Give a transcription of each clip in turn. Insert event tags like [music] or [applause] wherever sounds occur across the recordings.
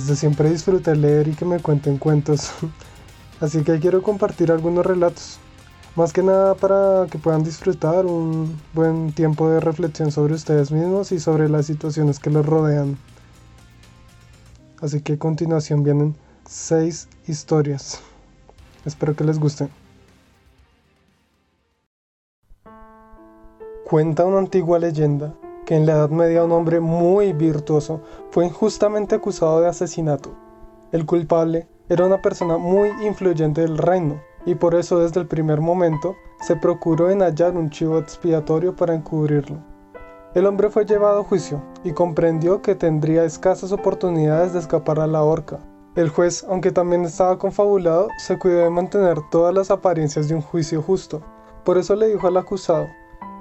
desde siempre disfruté leer y que me cuenten cuentos, [laughs] así que quiero compartir algunos relatos. Más que nada para que puedan disfrutar un buen tiempo de reflexión sobre ustedes mismos y sobre las situaciones que los rodean. Así que a continuación vienen seis historias. Espero que les gusten. Cuenta una antigua leyenda que en la Edad Media un hombre muy virtuoso fue injustamente acusado de asesinato. El culpable era una persona muy influyente del reino y por eso desde el primer momento se procuró en hallar un chivo expiatorio para encubrirlo. El hombre fue llevado a juicio y comprendió que tendría escasas oportunidades de escapar a la horca. El juez, aunque también estaba confabulado, se cuidó de mantener todas las apariencias de un juicio justo. Por eso le dijo al acusado,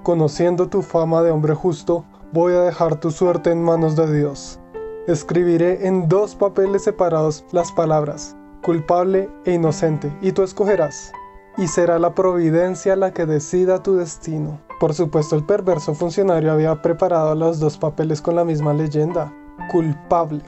conociendo tu fama de hombre justo, voy a dejar tu suerte en manos de Dios. Escribiré en dos papeles separados las palabras, culpable e inocente, y tú escogerás, y será la providencia la que decida tu destino. Por supuesto, el perverso funcionario había preparado los dos papeles con la misma leyenda, culpable.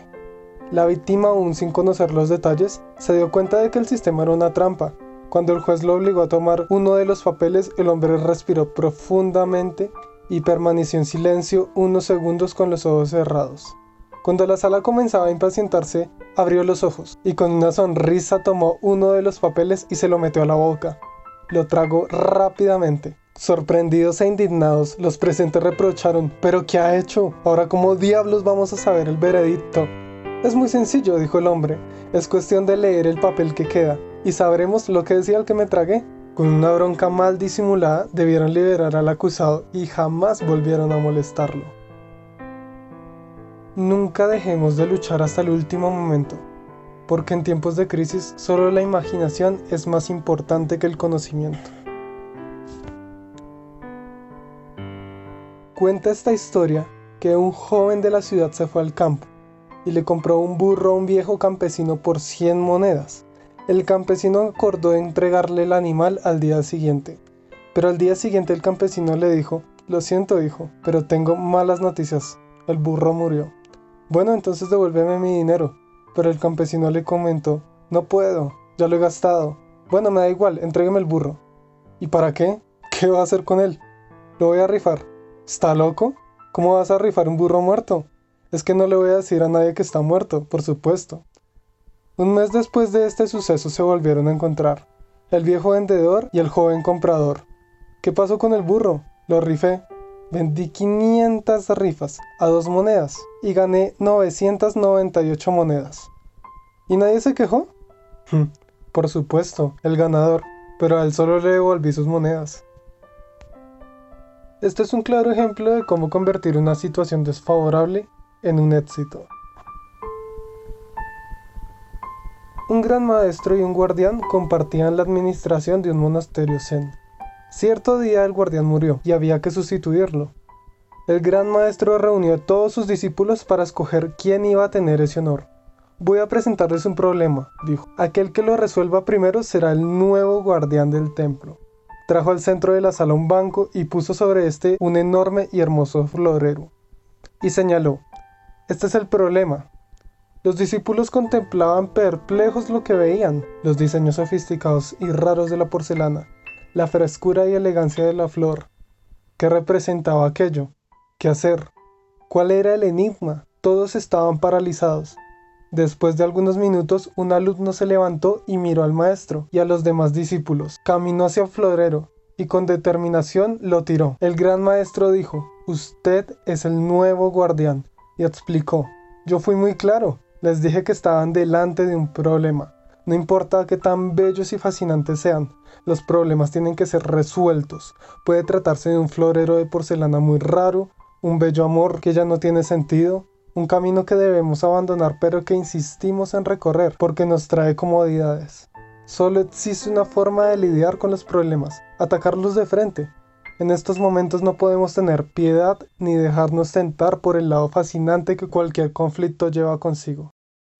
La víctima, aún sin conocer los detalles, se dio cuenta de que el sistema era una trampa. Cuando el juez lo obligó a tomar uno de los papeles, el hombre respiró profundamente y permaneció en silencio unos segundos con los ojos cerrados. Cuando la sala comenzaba a impacientarse, abrió los ojos y con una sonrisa tomó uno de los papeles y se lo metió a la boca. Lo tragó rápidamente. Sorprendidos e indignados, los presentes reprocharon, ¿pero qué ha hecho? Ahora cómo diablos vamos a saber el veredicto. Es muy sencillo, dijo el hombre, es cuestión de leer el papel que queda, y sabremos lo que decía el que me tragué. Con una bronca mal disimulada, debieron liberar al acusado y jamás volvieron a molestarlo. Nunca dejemos de luchar hasta el último momento, porque en tiempos de crisis solo la imaginación es más importante que el conocimiento. Cuenta esta historia que un joven de la ciudad se fue al campo y le compró un burro a un viejo campesino por 100 monedas. El campesino acordó entregarle el animal al día siguiente, pero al día siguiente el campesino le dijo, lo siento hijo, pero tengo malas noticias, el burro murió. Bueno, entonces devuélveme mi dinero. Pero el campesino le comentó, no puedo, ya lo he gastado. Bueno, me da igual, entrégueme el burro. ¿Y para qué? ¿Qué va a hacer con él? Lo voy a rifar. ¿Está loco? ¿Cómo vas a rifar un burro muerto? Es que no le voy a decir a nadie que está muerto, por supuesto. Un mes después de este suceso se volvieron a encontrar, el viejo vendedor y el joven comprador. ¿Qué pasó con el burro? Lo rifé. Vendí 500 rifas a dos monedas y gané 998 monedas. ¿Y nadie se quejó? Hmm, por supuesto, el ganador, pero a él solo le devolví sus monedas. Este es un claro ejemplo de cómo convertir una situación desfavorable en un éxito. Un gran maestro y un guardián compartían la administración de un monasterio zen. Cierto día el guardián murió y había que sustituirlo. El gran maestro reunió a todos sus discípulos para escoger quién iba a tener ese honor. Voy a presentarles un problema, dijo. Aquel que lo resuelva primero será el nuevo guardián del templo. Trajo al centro de la sala un banco y puso sobre este un enorme y hermoso florero. Y señaló, este es el problema. Los discípulos contemplaban perplejos lo que veían, los diseños sofisticados y raros de la porcelana, la frescura y elegancia de la flor. ¿Qué representaba aquello? ¿Qué hacer? ¿Cuál era el enigma? Todos estaban paralizados. Después de algunos minutos, un alumno se levantó y miró al maestro y a los demás discípulos. Caminó hacia el florero y con determinación lo tiró. El gran maestro dijo, Usted es el nuevo guardián. Y explicó, Yo fui muy claro. Les dije que estaban delante de un problema. No importa qué tan bellos y fascinantes sean, los problemas tienen que ser resueltos. Puede tratarse de un florero de porcelana muy raro, un bello amor que ya no tiene sentido, un camino que debemos abandonar pero que insistimos en recorrer porque nos trae comodidades. Solo existe una forma de lidiar con los problemas, atacarlos de frente. En estos momentos no podemos tener piedad ni dejarnos tentar por el lado fascinante que cualquier conflicto lleva consigo.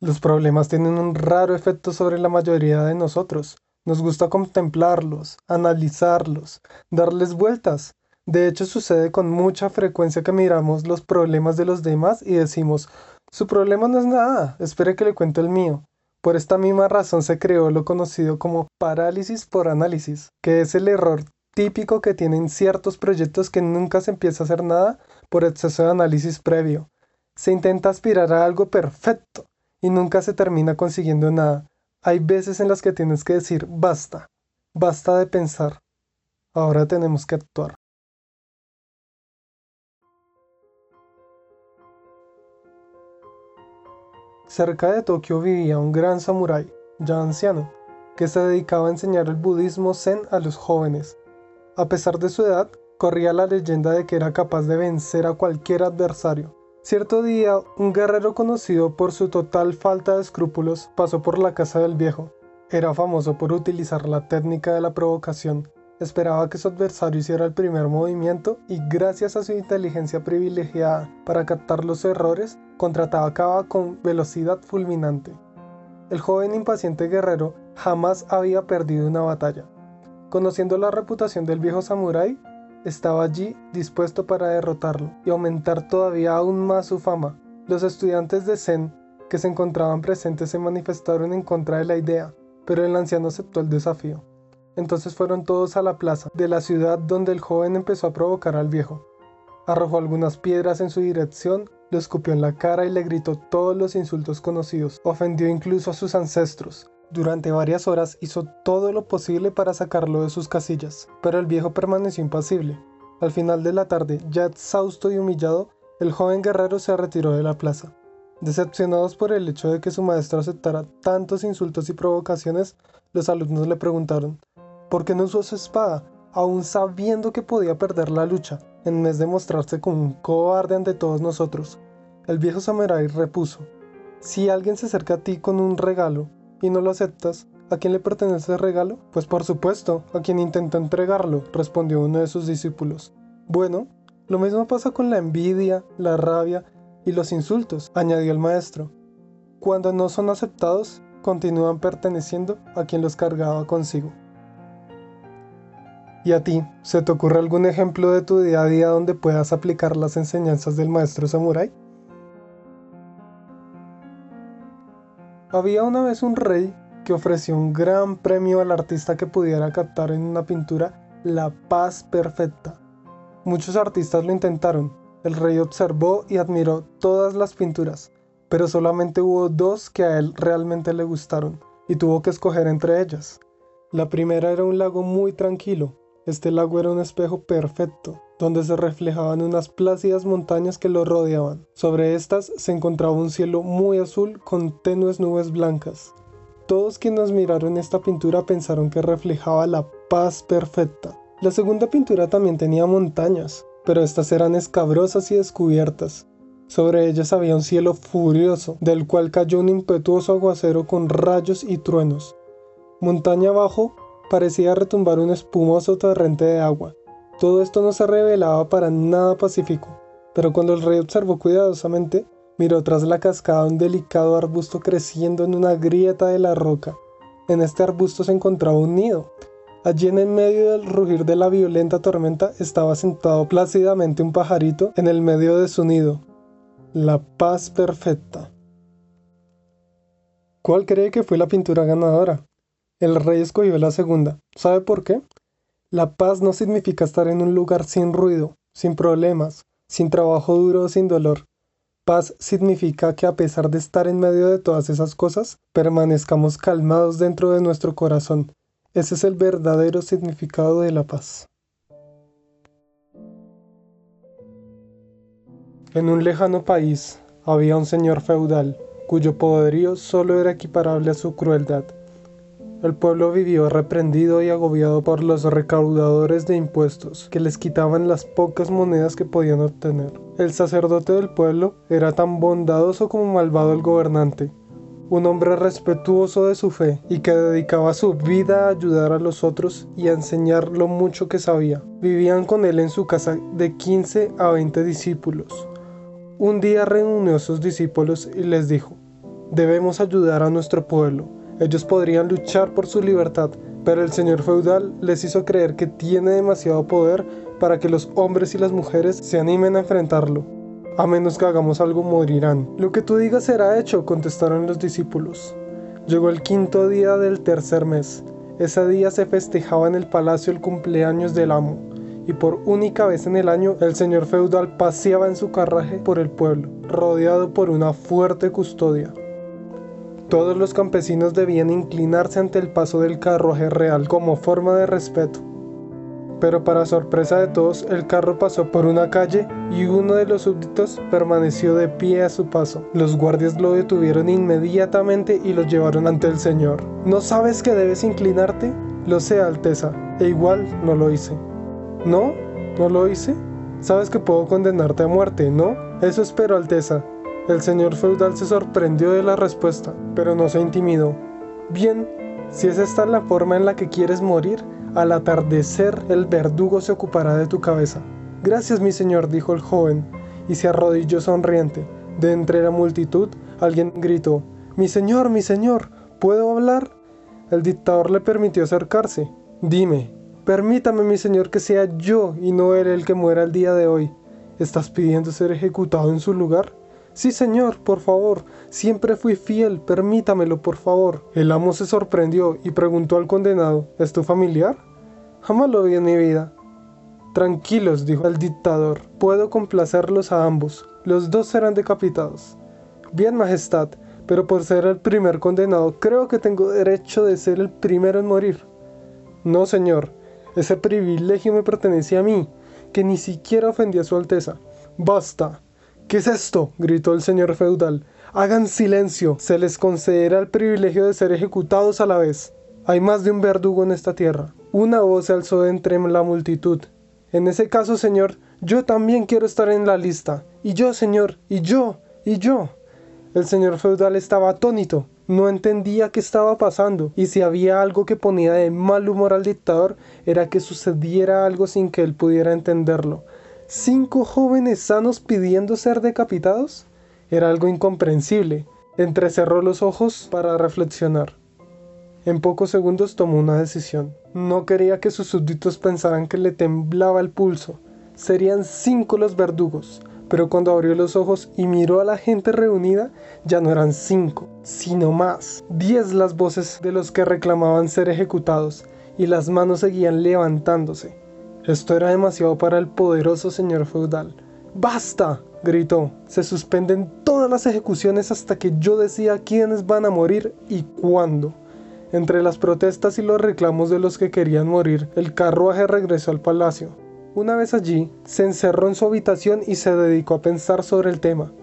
Los problemas tienen un raro efecto sobre la mayoría de nosotros. Nos gusta contemplarlos, analizarlos, darles vueltas. De hecho, sucede con mucha frecuencia que miramos los problemas de los demás y decimos, Su problema no es nada, espere que le cuente el mío. Por esta misma razón se creó lo conocido como parálisis por análisis, que es el error típico que tienen ciertos proyectos que nunca se empieza a hacer nada por exceso de análisis previo. Se intenta aspirar a algo perfecto y nunca se termina consiguiendo nada. Hay veces en las que tienes que decir basta, basta de pensar, ahora tenemos que actuar. Cerca de Tokio vivía un gran samurái, ya anciano, que se dedicaba a enseñar el budismo zen a los jóvenes. A pesar de su edad, corría la leyenda de que era capaz de vencer a cualquier adversario. Cierto día, un guerrero conocido por su total falta de escrúpulos pasó por la casa del viejo. Era famoso por utilizar la técnica de la provocación Esperaba que su adversario hiciera el primer movimiento y gracias a su inteligencia privilegiada para captar los errores, contraatacaba con velocidad fulminante. El joven impaciente guerrero jamás había perdido una batalla. Conociendo la reputación del viejo samurái, estaba allí dispuesto para derrotarlo y aumentar todavía aún más su fama. Los estudiantes de Zen que se encontraban presentes se manifestaron en contra de la idea, pero el anciano aceptó el desafío. Entonces fueron todos a la plaza de la ciudad donde el joven empezó a provocar al viejo. Arrojó algunas piedras en su dirección, lo escupió en la cara y le gritó todos los insultos conocidos. Ofendió incluso a sus ancestros. Durante varias horas hizo todo lo posible para sacarlo de sus casillas, pero el viejo permaneció impasible. Al final de la tarde, ya exhausto y humillado, el joven guerrero se retiró de la plaza. Decepcionados por el hecho de que su maestro aceptara tantos insultos y provocaciones, los alumnos le preguntaron ¿Por qué no usó su espada, aún sabiendo que podía perder la lucha, en vez de mostrarse como un cobarde ante todos nosotros? El viejo samurai repuso, si alguien se acerca a ti con un regalo y no lo aceptas, ¿a quién le pertenece el regalo? Pues por supuesto, a quien intenta entregarlo, respondió uno de sus discípulos. Bueno, lo mismo pasa con la envidia, la rabia y los insultos, añadió el maestro. Cuando no son aceptados, continúan perteneciendo a quien los cargaba consigo. ¿Y a ti, se te ocurre algún ejemplo de tu día a día donde puedas aplicar las enseñanzas del maestro samurái? Había una vez un rey que ofreció un gran premio al artista que pudiera captar en una pintura la paz perfecta. Muchos artistas lo intentaron. El rey observó y admiró todas las pinturas, pero solamente hubo dos que a él realmente le gustaron y tuvo que escoger entre ellas. La primera era un lago muy tranquilo, este lago era un espejo perfecto, donde se reflejaban unas plácidas montañas que lo rodeaban. Sobre estas se encontraba un cielo muy azul con tenues nubes blancas. Todos quienes miraron esta pintura pensaron que reflejaba la paz perfecta. La segunda pintura también tenía montañas, pero estas eran escabrosas y descubiertas. Sobre ellas había un cielo furioso, del cual cayó un impetuoso aguacero con rayos y truenos. Montaña abajo parecía retumbar un espumoso torrente de agua. Todo esto no se revelaba para nada pacífico, pero cuando el rey observó cuidadosamente, miró tras la cascada un delicado arbusto creciendo en una grieta de la roca. En este arbusto se encontraba un nido. Allí en el medio del rugir de la violenta tormenta estaba sentado plácidamente un pajarito en el medio de su nido. La paz perfecta. ¿Cuál cree que fue la pintura ganadora? El rey escogió la segunda. ¿Sabe por qué? La paz no significa estar en un lugar sin ruido, sin problemas, sin trabajo duro o sin dolor. Paz significa que a pesar de estar en medio de todas esas cosas, permanezcamos calmados dentro de nuestro corazón. Ese es el verdadero significado de la paz. En un lejano país había un señor feudal, cuyo poderío solo era equiparable a su crueldad. El pueblo vivió reprendido y agobiado por los recaudadores de impuestos, que les quitaban las pocas monedas que podían obtener. El sacerdote del pueblo era tan bondadoso como malvado el gobernante, un hombre respetuoso de su fe y que dedicaba su vida a ayudar a los otros y a enseñar lo mucho que sabía. Vivían con él en su casa de 15 a 20 discípulos. Un día reunió a sus discípulos y les dijo, debemos ayudar a nuestro pueblo ellos podrían luchar por su libertad, pero el señor feudal les hizo creer que tiene demasiado poder para que los hombres y las mujeres se animen a enfrentarlo. A menos que hagamos algo, morirán. Lo que tú digas será hecho, contestaron los discípulos. Llegó el quinto día del tercer mes. Ese día se festejaba en el palacio el cumpleaños del amo, y por única vez en el año el señor feudal paseaba en su carraje por el pueblo, rodeado por una fuerte custodia. Todos los campesinos debían inclinarse ante el paso del carruaje real como forma de respeto. Pero para sorpresa de todos, el carro pasó por una calle y uno de los súbditos permaneció de pie a su paso. Los guardias lo detuvieron inmediatamente y lo llevaron ante el Señor. ¿No sabes que debes inclinarte? Lo sé, Alteza, e igual no lo hice. ¿No? ¿No lo hice? Sabes que puedo condenarte a muerte, ¿no? Eso espero, Alteza, el señor feudal se sorprendió de la respuesta, pero no se intimidó. Bien, si es esta la forma en la que quieres morir, al atardecer el verdugo se ocupará de tu cabeza. Gracias, mi señor, dijo el joven, y se arrodilló sonriente. De entre la multitud, alguien gritó, Mi señor, mi señor, ¿puedo hablar? El dictador le permitió acercarse. Dime, permítame, mi señor, que sea yo y no él el que muera el día de hoy. ¿Estás pidiendo ser ejecutado en su lugar? Sí, señor, por favor, siempre fui fiel, permítamelo, por favor. El amo se sorprendió y preguntó al condenado, ¿es tu familiar? Jamás lo vi en mi vida. Tranquilos, dijo el dictador, puedo complacerlos a ambos. Los dos serán decapitados. Bien, Majestad, pero por ser el primer condenado, creo que tengo derecho de ser el primero en morir. No, señor, ese privilegio me pertenece a mí, que ni siquiera ofendí a su Alteza. Basta, ¿Qué es esto? gritó el señor feudal. Hagan silencio, se les concederá el privilegio de ser ejecutados a la vez. Hay más de un verdugo en esta tierra. Una voz se alzó entre la multitud. En ese caso, señor, yo también quiero estar en la lista. Y yo, señor, y yo, y yo. El señor feudal estaba atónito. No entendía qué estaba pasando, y si había algo que ponía de mal humor al dictador, era que sucediera algo sin que él pudiera entenderlo cinco jóvenes sanos pidiendo ser decapitados? Era algo incomprensible. Entrecerró los ojos para reflexionar. En pocos segundos tomó una decisión. No quería que sus súbditos pensaran que le temblaba el pulso. Serían cinco los verdugos, pero cuando abrió los ojos y miró a la gente reunida, ya no eran cinco, sino más. Diez las voces de los que reclamaban ser ejecutados, y las manos seguían levantándose. Esto era demasiado para el poderoso señor feudal. ¡Basta! gritó. Se suspenden todas las ejecuciones hasta que yo decida quiénes van a morir y cuándo. Entre las protestas y los reclamos de los que querían morir, el carruaje regresó al palacio. Una vez allí, se encerró en su habitación y se dedicó a pensar sobre el tema.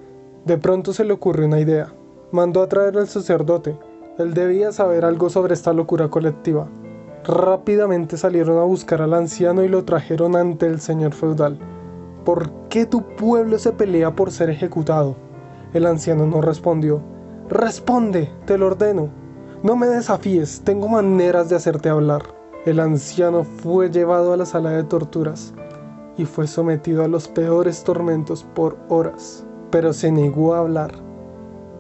De pronto se le ocurrió una idea. Mandó a traer al sacerdote. Él debía saber algo sobre esta locura colectiva. Rápidamente salieron a buscar al anciano y lo trajeron ante el señor feudal. ¿Por qué tu pueblo se pelea por ser ejecutado? El anciano no respondió. Responde, te lo ordeno. No me desafíes, tengo maneras de hacerte hablar. El anciano fue llevado a la sala de torturas y fue sometido a los peores tormentos por horas, pero se negó a hablar.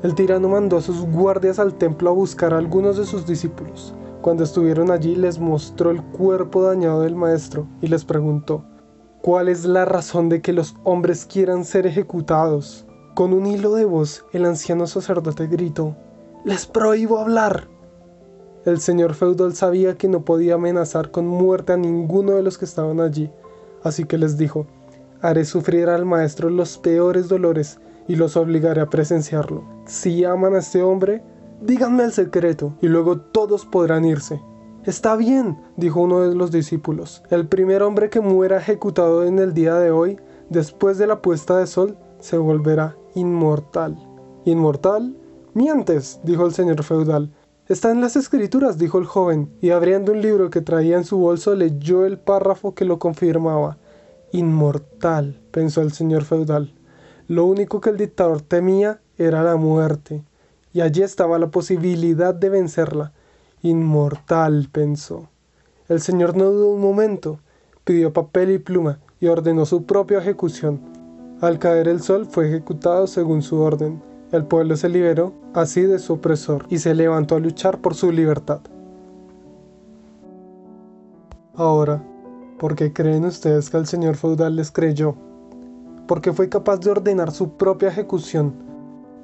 El tirano mandó a sus guardias al templo a buscar a algunos de sus discípulos. Cuando estuvieron allí les mostró el cuerpo dañado del maestro y les preguntó, ¿cuál es la razón de que los hombres quieran ser ejecutados? Con un hilo de voz, el anciano sacerdote gritó, Les prohíbo hablar. El señor feudal sabía que no podía amenazar con muerte a ninguno de los que estaban allí, así que les dijo, haré sufrir al maestro los peores dolores y los obligaré a presenciarlo. Si aman a este hombre, díganme el secreto y luego todos podrán irse. Está bien, dijo uno de los discípulos. El primer hombre que muera ejecutado en el día de hoy, después de la puesta de sol, se volverá inmortal. ¿Inmortal? Mientes, dijo el señor feudal. Está en las escrituras, dijo el joven, y abriendo un libro que traía en su bolso leyó el párrafo que lo confirmaba. Inmortal, pensó el señor feudal. Lo único que el dictador temía era la muerte y allí estaba la posibilidad de vencerla. Inmortal, pensó. El señor no dudó un momento, pidió papel y pluma y ordenó su propia ejecución. Al caer el sol fue ejecutado según su orden. El pueblo se liberó así de su opresor y se levantó a luchar por su libertad. Ahora, ¿por qué creen ustedes que el señor feudal les creyó? porque fue capaz de ordenar su propia ejecución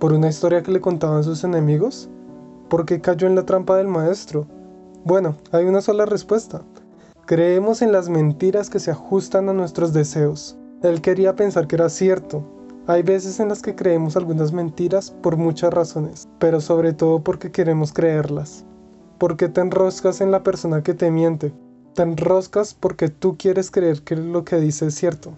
por una historia que le contaban sus enemigos? ¿Por qué cayó en la trampa del maestro? Bueno, hay una sola respuesta. Creemos en las mentiras que se ajustan a nuestros deseos. Él quería pensar que era cierto. Hay veces en las que creemos algunas mentiras por muchas razones, pero sobre todo porque queremos creerlas. Porque te enroscas en la persona que te miente. Te enroscas porque tú quieres creer que lo que dice es cierto.